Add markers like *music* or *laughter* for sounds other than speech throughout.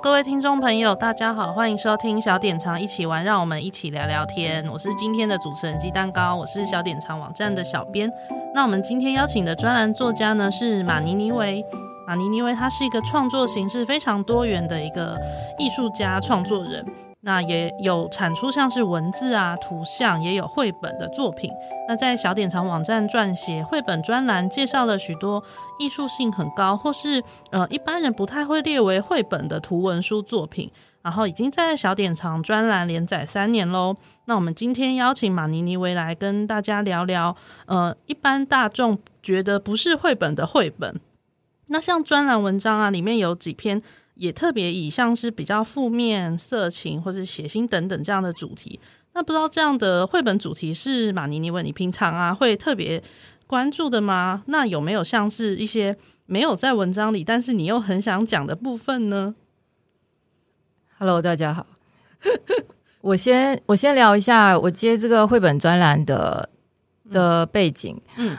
各位听众朋友，大家好，欢迎收听小典藏一起玩，让我们一起聊聊天。我是今天的主持人鸡蛋糕，我是小典藏网站的小编。那我们今天邀请的专栏作家呢是马尼尼维。马尼尼维他是一个创作形式非常多元的一个艺术家创作人。那也有产出像是文字啊、图像，也有绘本的作品。那在小典藏网站撰写绘本专栏，介绍了许多艺术性很高，或是呃一般人不太会列为绘本的图文书作品。然后已经在小典藏专栏连载三年喽。那我们今天邀请马尼尼维来跟大家聊聊，呃，一般大众觉得不是绘本的绘本。那像专栏文章啊，里面有几篇。也特别以像是比较负面、色情或者血腥等等这样的主题，那不知道这样的绘本主题是马尼尼问你平常啊会特别关注的吗？那有没有像是一些没有在文章里，但是你又很想讲的部分呢？Hello，大家好，我先我先聊一下我接这个绘本专栏的的背景，嗯。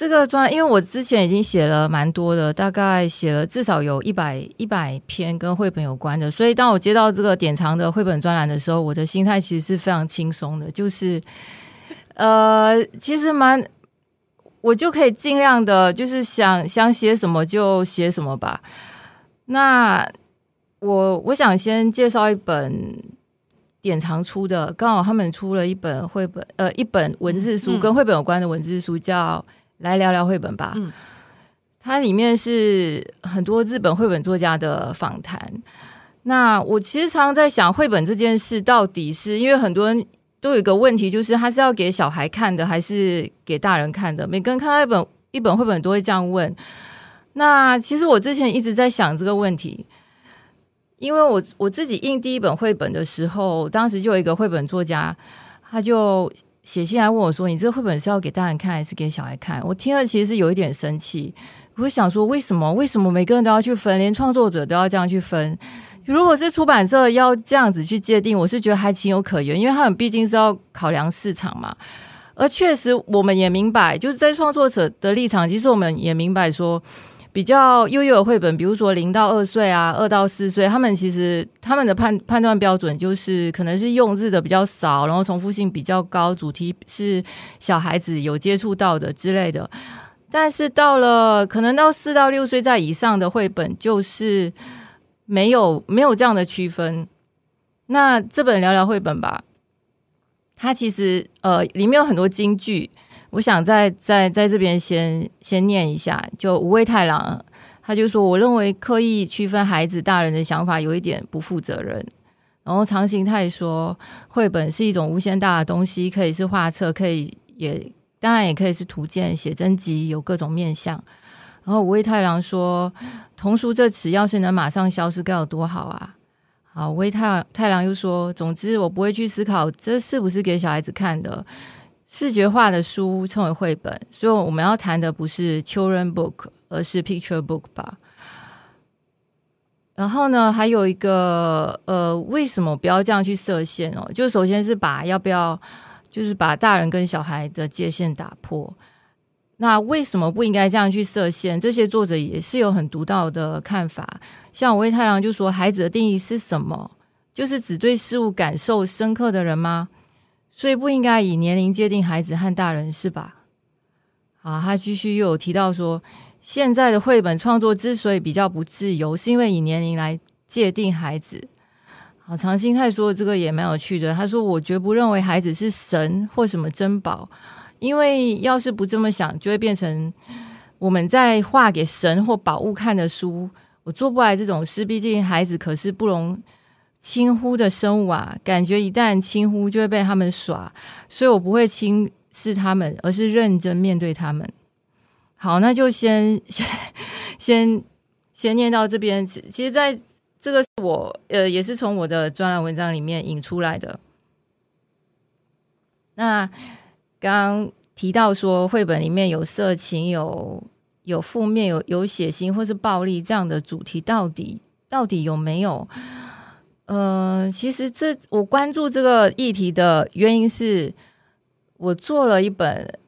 这个专栏，因为我之前已经写了蛮多的，大概写了至少有一百一百篇跟绘本有关的，所以当我接到这个典藏的绘本专栏的时候，我的心态其实是非常轻松的，就是，*laughs* 呃，其实蛮，我就可以尽量的，就是想想写什么就写什么吧。那我我想先介绍一本典藏出的，刚好他们出了一本绘本，呃，一本文字书，跟绘本有关的文字书，叫。来聊聊绘本吧。嗯，它里面是很多日本绘本作家的访谈。那我其实常常在想，绘本这件事到底是因为很多人都有一个问题，就是他是要给小孩看的，还是给大人看的？每个人看到一本一本绘本都会这样问。那其实我之前一直在想这个问题，因为我我自己印第一本绘本的时候，当时就有一个绘本作家，他就。写信来问我说：“你这绘本是要给大人看还是给小孩看？”我听了其实是有一点生气。我想说，为什么？为什么每个人都要去分，连创作者都要这样去分？如果是出版社要这样子去界定，我是觉得还情有可原，因为他们毕竟是要考量市场嘛。而确实，我们也明白，就是在创作者的立场，其实我们也明白说。比较幼幼的绘本，比如说零到二岁啊，二到四岁，他们其实他们的判判断标准就是可能是用字的比较少，然后重复性比较高，主题是小孩子有接触到的之类的。但是到了可能到四到六岁在以上的绘本，就是没有没有这样的区分。那这本聊聊绘本吧，它其实呃里面有很多金句。我想在在在这边先先念一下，就五味太郎，他就说，我认为刻意区分孩子大人的想法有一点不负责任。然后长形太说，绘本是一种无限大的东西，可以是画册，可以也当然也可以是图鉴、写真集，有各种面向。然后五味太郎说，童书这词要是能马上消失该有多好啊！好，五味太太郎又说，总之我不会去思考这是不是给小孩子看的。视觉化的书称为绘本，所以我们要谈的不是 children book，而是 picture book 吧。然后呢，还有一个呃，为什么不要这样去设限哦？就首先是把要不要，就是把大人跟小孩的界限打破。那为什么不应该这样去设限？这些作者也是有很独到的看法。像五味太郎就说，孩子的定义是什么？就是只对事物感受深刻的人吗？所以不应该以年龄界定孩子和大人，是吧？啊，他继续又有提到说，现在的绘本创作之所以比较不自由，是因为以年龄来界定孩子。好，长新泰说的这个也蛮有趣的。他说：“我绝不认为孩子是神或什么珍宝，因为要是不这么想，就会变成我们在画给神或宝物看的书。我做不来这种事，毕竟孩子可是不容。”轻忽的生物啊，感觉一旦轻忽就会被他们耍，所以我不会轻视他们，而是认真面对他们。好，那就先 *laughs* 先先先念到这边。其实，在这个我呃也是从我的专栏文章里面引出来的。那刚提到说绘本里面有色情、有有负面、有有血腥或是暴力这样的主题，到底到底有没有？呃，其实这我关注这个议题的原因是，我做了一本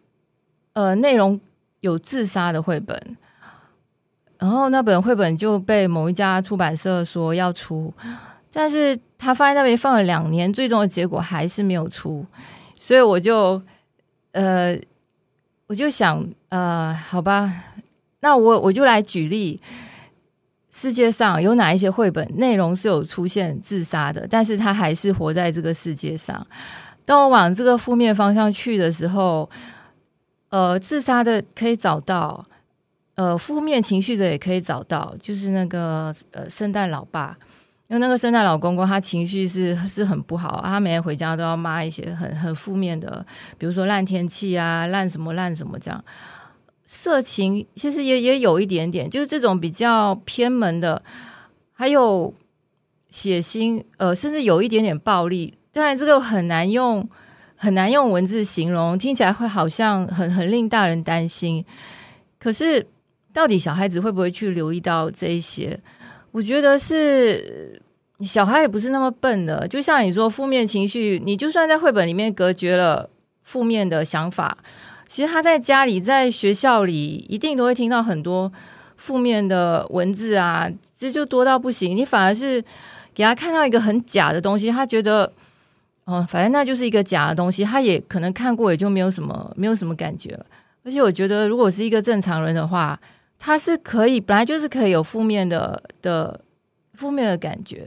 呃内容有自杀的绘本，然后那本绘本就被某一家出版社说要出，但是他放在那边放了两年，最终的结果还是没有出，所以我就呃我就想呃好吧，那我我就来举例。世界上有哪一些绘本内容是有出现自杀的，但是他还是活在这个世界上。当我往这个负面方向去的时候，呃，自杀的可以找到，呃，负面情绪的也可以找到，就是那个呃，圣诞老爸，因为那个圣诞老公公他情绪是是很不好，他每天回家都要骂一些很很负面的，比如说烂天气啊，烂什么烂什么这样。色情其实也也有一点点，就是这种比较偏门的，还有血腥，呃，甚至有一点点暴力。当然，这个很难用很难用文字形容，听起来会好像很很令大人担心。可是，到底小孩子会不会去留意到这一些？我觉得是小孩也不是那么笨的。就像你说，负面情绪，你就算在绘本里面隔绝了负面的想法。其实他在家里，在学校里，一定都会听到很多负面的文字啊，这就多到不行。你反而是给他看到一个很假的东西，他觉得，哦，反正那就是一个假的东西，他也可能看过，也就没有什么，没有什么感觉。而且我觉得，如果是一个正常人的话，他是可以，本来就是可以有负面的的负面的感觉。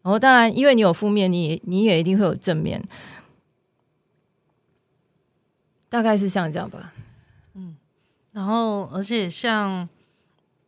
然后，当然，因为你有负面，你你也一定会有正面。大概是像这样吧，嗯，然后而且像，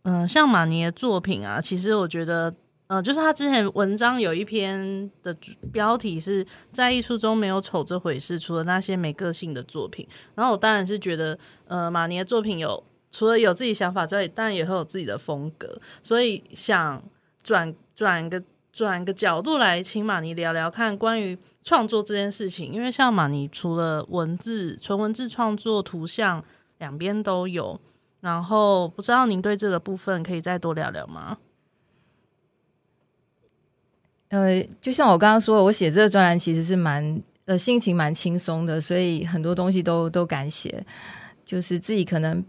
嗯、像马尼的作品啊，其实我觉得，呃，就是他之前文章有一篇的标题是在艺术中没有丑这回事，除了那些没个性的作品。然后我当然是觉得，呃，马尼的作品有除了有自己想法之外，当然也会有自己的风格，所以想转转个转个角度来请马尼聊聊看关于。创作这件事情，因为像马尼除了文字、纯文字创作、图像两边都有，然后不知道您对这个部分可以再多聊聊吗？呃，就像我刚刚说，我写这个专栏其实是蛮呃心情蛮轻松的，所以很多东西都都敢写，就是自己可能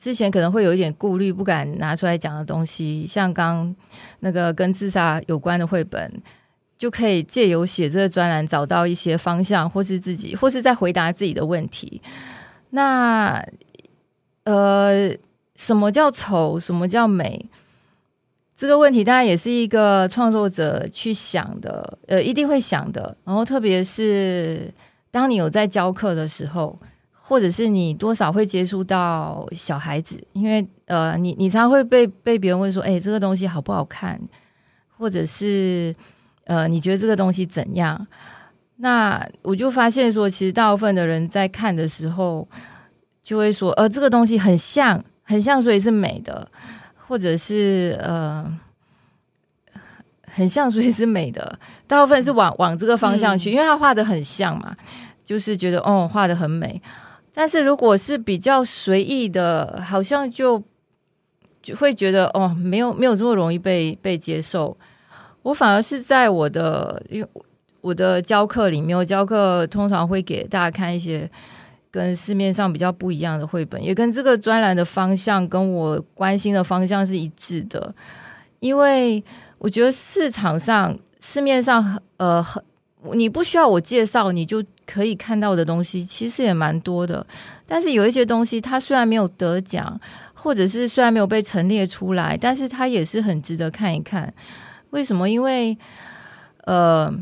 之前可能会有一点顾虑，不敢拿出来讲的东西，像刚那个跟自杀有关的绘本。就可以借由写这个专栏找到一些方向，或是自己，或是在回答自己的问题。那呃，什么叫丑？什么叫美？这个问题当然也是一个创作者去想的，呃，一定会想的。然后，特别是当你有在教课的时候，或者是你多少会接触到小孩子，因为呃，你你常常会被被别人问说：“哎，这个东西好不好看？”或者是。呃，你觉得这个东西怎样？那我就发现说，其实大部分的人在看的时候，就会说，呃，这个东西很像，很像，所以是美的，或者是呃，很像，所以是美的。大部分是往往这个方向去，因为他画的很像嘛，就是觉得哦，画的很美。但是如果是比较随意的，好像就就会觉得哦，没有没有这么容易被被接受。我反而是在我的，因为我的教课里面，我教课通常会给大家看一些跟市面上比较不一样的绘本，也跟这个专栏的方向跟我关心的方向是一致的。因为我觉得市场上、市面上，呃很，*laughs* 你不需要我介绍，你就可以看到的东西，其实也蛮多的。但是有一些东西，它虽然没有得奖，或者是虽然没有被陈列出来，但是它也是很值得看一看。为什么？因为，呃，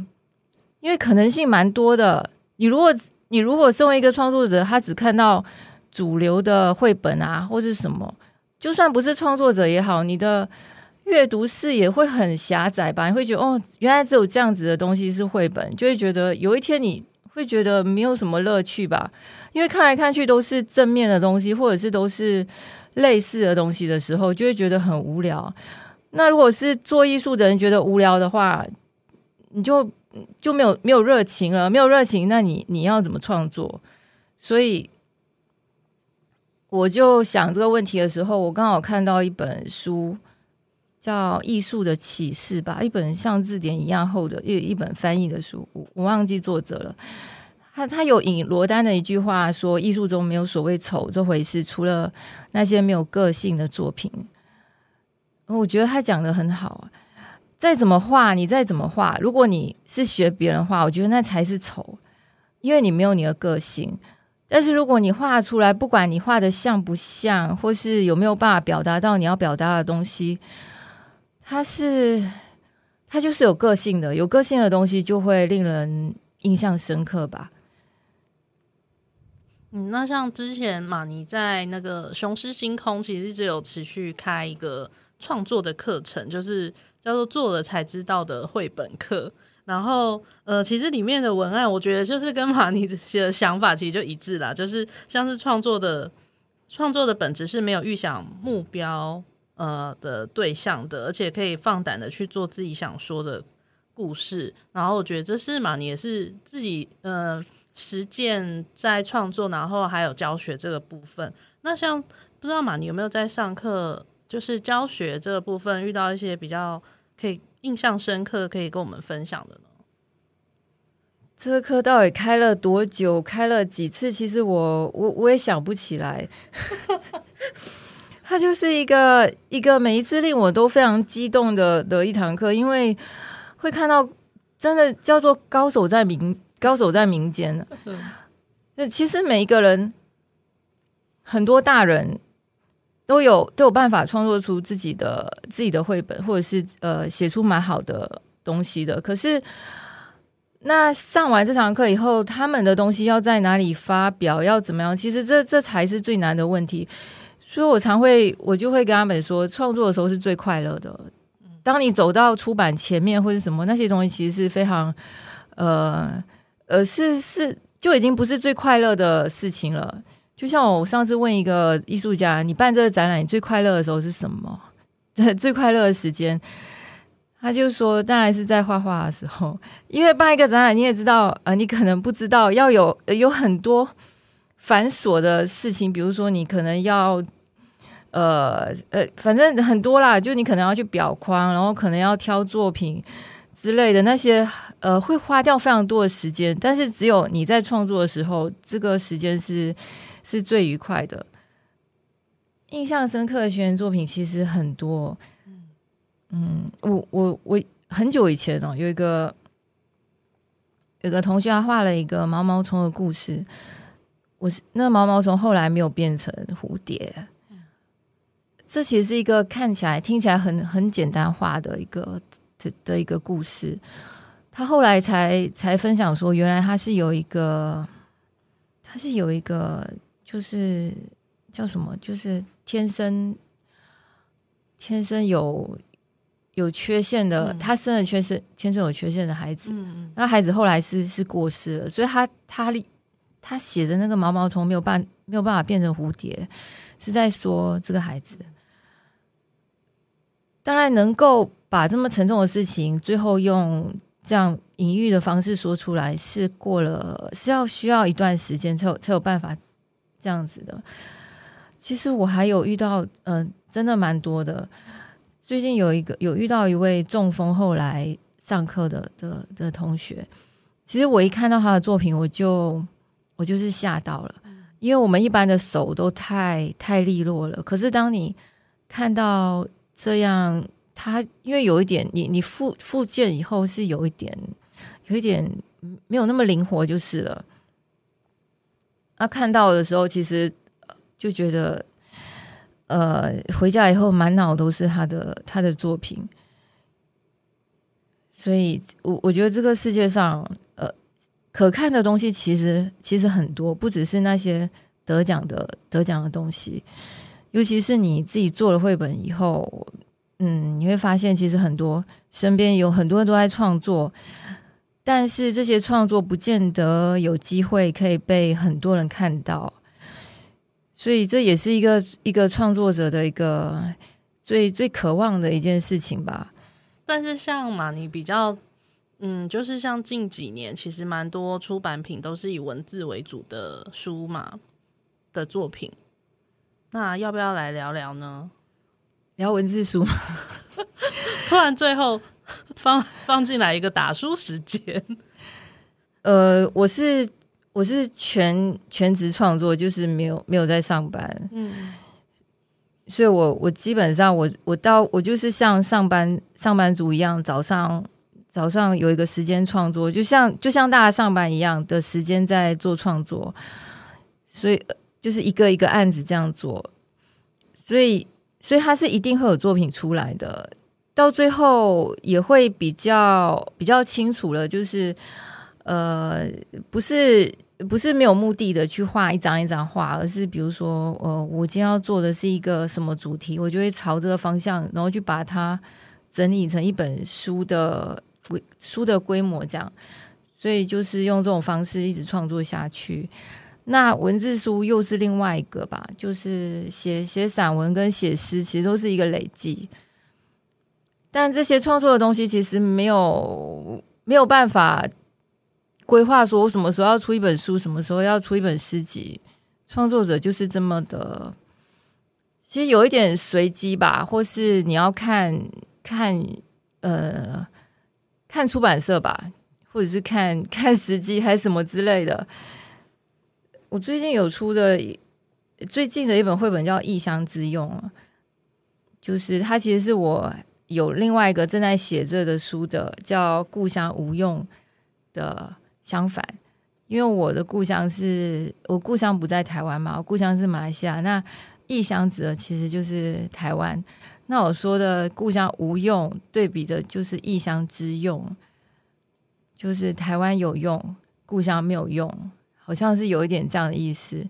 因为可能性蛮多的。你如果你如果身为一个创作者，他只看到主流的绘本啊，或是什么，就算不是创作者也好，你的阅读视野会很狭窄吧？你会觉得哦，原来只有这样子的东西是绘本，就会觉得有一天你会觉得没有什么乐趣吧？因为看来看去都是正面的东西，或者是都是类似的东西的时候，就会觉得很无聊。那如果是做艺术的人觉得无聊的话，你就就没有没有热情了，没有热情，那你你要怎么创作？所以我就想这个问题的时候，我刚好看到一本书，叫《艺术的启示》吧，一本像字典一样厚的一一本翻译的书，我我忘记作者了。他他有引罗丹的一句话说：“艺术中没有所谓丑这回事，除了那些没有个性的作品。”我觉得他讲得很好啊。再怎么画，你再怎么画，如果你是学别人画，我觉得那才是丑，因为你没有你的个性。但是如果你画出来，不管你画的像不像，或是有没有办法表达到你要表达的东西，它是它就是有个性的，有个性的东西就会令人印象深刻吧。嗯，那像之前马尼在那个雄狮星空，其实一直有持续开一个创作的课程，就是叫做做了才知道的绘本课。然后，呃，其实里面的文案，我觉得就是跟马尼的想法其实就一致啦，就是像是创作的创作的本质是没有预想目标呃的对象的，而且可以放胆的去做自己想说的故事。然后我觉得这是马尼也是自己呃实践在创作，然后还有教学这个部分。那像不知道马尼有没有在上课，就是教学这个部分遇到一些比较可以。印象深刻可以跟我们分享的呢？这个课到底开了多久？开了几次？其实我我我也想不起来。*laughs* 它就是一个一个每一次令我都非常激动的的一堂课，因为会看到真的叫做高手在民高手在民间。那其实每一个人，很多大人。都有都有办法创作出自己的自己的绘本，或者是呃写出蛮好的东西的。可是，那上完这堂课以后，他们的东西要在哪里发表，要怎么样？其实这这才是最难的问题。所以我常会我就会跟他们说，创作的时候是最快乐的。当你走到出版前面或者什么那些东西，其实是非常呃呃是是就已经不是最快乐的事情了。就像我上次问一个艺术家，你办这个展览，你最快乐的时候是什么？最快乐的时间，他就说，当然是在画画的时候。因为办一个展览，你也知道，呃，你可能不知道要有有很多繁琐的事情，比如说你可能要，呃呃，反正很多啦，就你可能要去裱框，然后可能要挑作品之类的那些，呃，会花掉非常多的时间。但是只有你在创作的时候，这个时间是。是最愉快的，印象深刻的学员作品其实很多。嗯，我我我很久以前哦，有一个有个同学他画了一个毛毛虫的故事。我是那毛毛虫后来没有变成蝴蝶。这其实是一个看起来听起来很很简单化的一个的的一个故事。他后来才才分享说，原来他是有一个，他是有一个。就是叫什么？就是天生天生有有缺陷的，嗯、他生了缺陷，天生有缺陷的孩子。嗯嗯，那孩子后来是是过世了，所以他他他写的那个毛毛虫没有办没有办法变成蝴蝶，是在说这个孩子。当然，能够把这么沉重的事情，最后用这样隐喻的方式说出来，是过了是要需要一段时间才有才有办法。这样子的，其实我还有遇到，嗯、真的蛮多的。最近有一个有遇到一位中风后来上课的的的同学，其实我一看到他的作品，我就我就是吓到了，因为我们一般的手都太太利落了，可是当你看到这样，他因为有一点，你你复复健以后是有一点有一点没有那么灵活，就是了。他、啊、看到的时候，其实就觉得，呃，回家以后满脑都是他的他的作品，所以我我觉得这个世界上，呃，可看的东西其实其实很多，不只是那些得奖的得奖的东西，尤其是你自己做了绘本以后，嗯，你会发现其实很多身边有很多人都在创作。但是这些创作不见得有机会可以被很多人看到，所以这也是一个一个创作者的一个最最渴望的一件事情吧。但是像马尼比较，嗯，就是像近几年其实蛮多出版品都是以文字为主的书嘛的作品，那要不要来聊聊呢？聊文字书吗？*laughs* 突然最后放 *laughs* 放进来一个打书时间。*laughs* 呃，我是我是全全职创作，就是没有没有在上班。嗯，所以我我基本上我我到我就是像上班上班族一样，早上早上有一个时间创作，就像就像大家上班一样的时间在做创作，所以。就是一个一个案子这样做，所以所以他是一定会有作品出来的，到最后也会比较比较清楚了。就是呃，不是不是没有目的的去画一张一张画，而是比如说，呃，我今天要做的是一个什么主题，我就会朝这个方向，然后去把它整理成一本书的规书的规模这样。所以就是用这种方式一直创作下去。那文字书又是另外一个吧，就是写写散文跟写诗，其实都是一个累积。但这些创作的东西其实没有没有办法规划，说我什么时候要出一本书，什么时候要出一本诗集。创作者就是这么的，其实有一点随机吧，或是你要看看呃看出版社吧，或者是看看时机还是什么之类的。我最近有出的最近的一本绘本叫《异乡之用》，就是它其实是我有另外一个正在写着的书的，叫《故乡无用》的相反，因为我的故乡是我故乡不在台湾嘛，我故乡是马来西亚。那异乡指的其实就是台湾。那我说的故乡无用，对比的就是异乡之用，就是台湾有用，故乡没有用。好像是有一点这样的意思，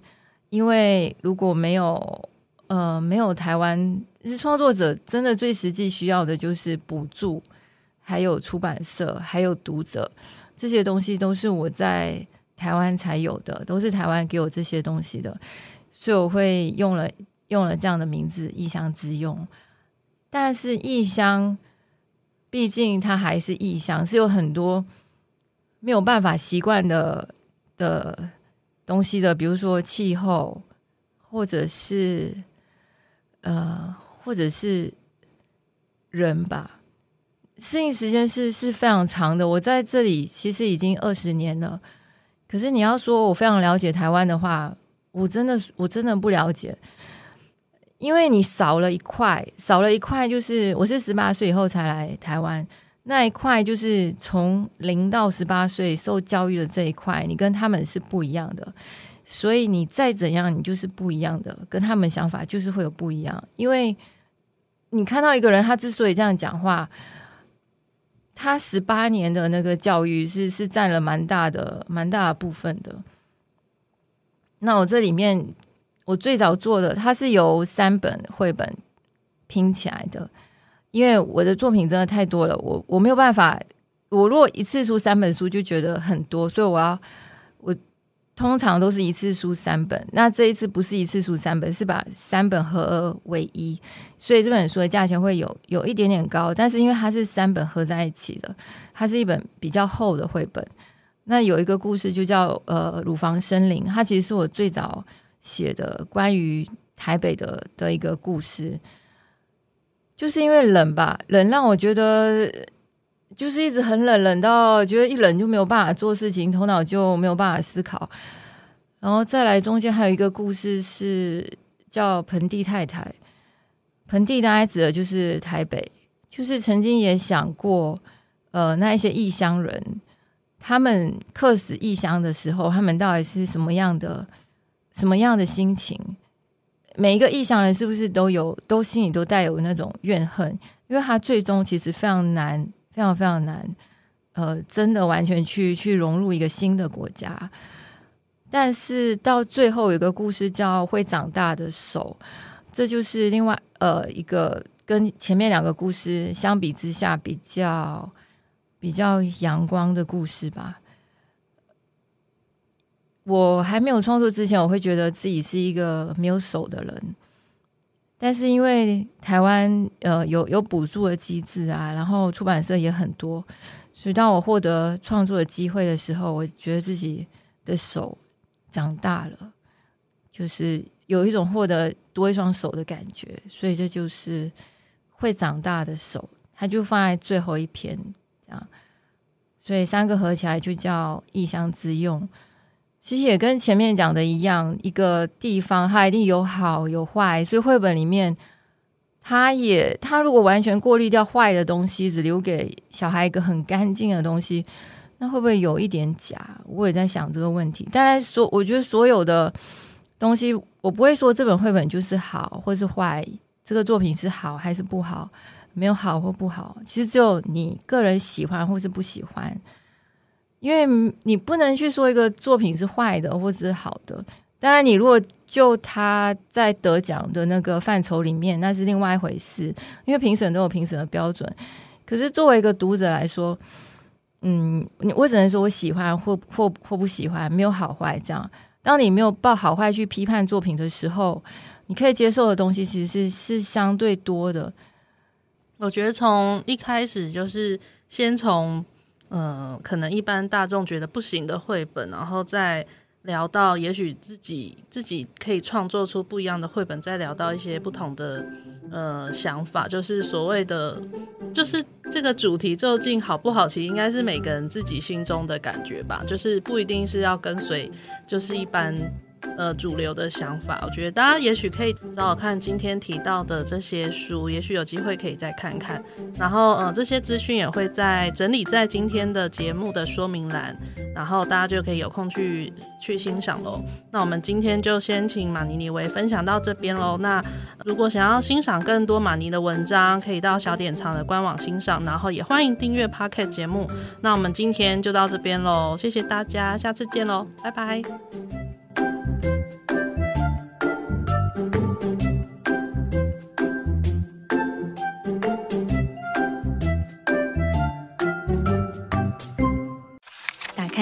因为如果没有呃没有台湾，是创作者真的最实际需要的就是补助，还有出版社，还有读者，这些东西都是我在台湾才有的，都是台湾给我这些东西的，所以我会用了用了这样的名字“异乡之用”。但是异乡，毕竟它还是异乡，是有很多没有办法习惯的。的东西的，比如说气候，或者是呃，或者是人吧，适应时间是是非常长的。我在这里其实已经二十年了，可是你要说我非常了解台湾的话，我真的我真的不了解，因为你少了一块，少了一块，就是我是十八岁以后才来台湾。那一块就是从零到十八岁受教育的这一块，你跟他们是不一样的，所以你再怎样，你就是不一样的，跟他们想法就是会有不一样。因为你看到一个人，他之所以这样讲话，他十八年的那个教育是是占了蛮大的、蛮大部分的。那我这里面，我最早做的，它是由三本绘本拼起来的。因为我的作品真的太多了，我我没有办法。我如果一次出三本书就觉得很多，所以我要我通常都是一次出三本。那这一次不是一次出三本，是把三本合二为一，所以这本书的价钱会有有一点点高。但是因为它是三本合在一起的，它是一本比较厚的绘本。那有一个故事就叫呃乳房森林，它其实是我最早写的关于台北的的一个故事。就是因为冷吧，冷让我觉得就是一直很冷，冷到觉得一冷就没有办法做事情，头脑就没有办法思考。然后再来中间还有一个故事是叫盆地太太，盆地大概指的就是台北，就是曾经也想过，呃，那一些异乡人，他们客死异乡的时候，他们到底是什么样的，什么样的心情？每一个异乡人是不是都有，都心里都带有那种怨恨？因为他最终其实非常难，非常非常难，呃，真的完全去去融入一个新的国家。但是到最后有一个故事叫《会长大的手》，这就是另外呃一个跟前面两个故事相比之下比较比较阳光的故事吧。我还没有创作之前，我会觉得自己是一个没有手的人。但是因为台湾呃有有补助的机制啊，然后出版社也很多，所以当我获得创作的机会的时候，我觉得自己的手长大了，就是有一种获得多一双手的感觉，所以这就是会长大的手，它就放在最后一篇这样，所以三个合起来就叫异乡之用。其实也跟前面讲的一样，一个地方它一定有好有坏，所以绘本里面，它也它如果完全过滤掉坏的东西，只留给小孩一个很干净的东西，那会不会有一点假？我也在想这个问题。当然所，我觉得所有的东西，我不会说这本绘本就是好或是坏，这个作品是好还是不好，没有好或不好，其实只有你个人喜欢或是不喜欢。因为你不能去说一个作品是坏的或者是好的，当然，你如果就他在得奖的那个范畴里面，那是另外一回事。因为评审都有评审的标准。可是作为一个读者来说，嗯，我只能说我喜欢或或或不喜欢，没有好坏这样。当你没有抱好坏去批判作品的时候，你可以接受的东西其实是是相对多的。我觉得从一开始就是先从。嗯，可能一般大众觉得不行的绘本，然后再聊到也许自己自己可以创作出不一样的绘本，再聊到一些不同的呃想法，就是所谓的，就是这个主题究竟好不好，其实应该是每个人自己心中的感觉吧，就是不一定是要跟随，就是一般。呃，主流的想法，我觉得大家也许可以找找看今天提到的这些书，也许有机会可以再看看。然后，呃，这些资讯也会在整理在今天的节目的说明栏，然后大家就可以有空去去欣赏喽。那我们今天就先请马尼尼为分享到这边喽。那如果想要欣赏更多马尼的文章，可以到小典藏的官网欣赏，然后也欢迎订阅 Podcast 节目。那我们今天就到这边喽，谢谢大家，下次见喽，拜拜。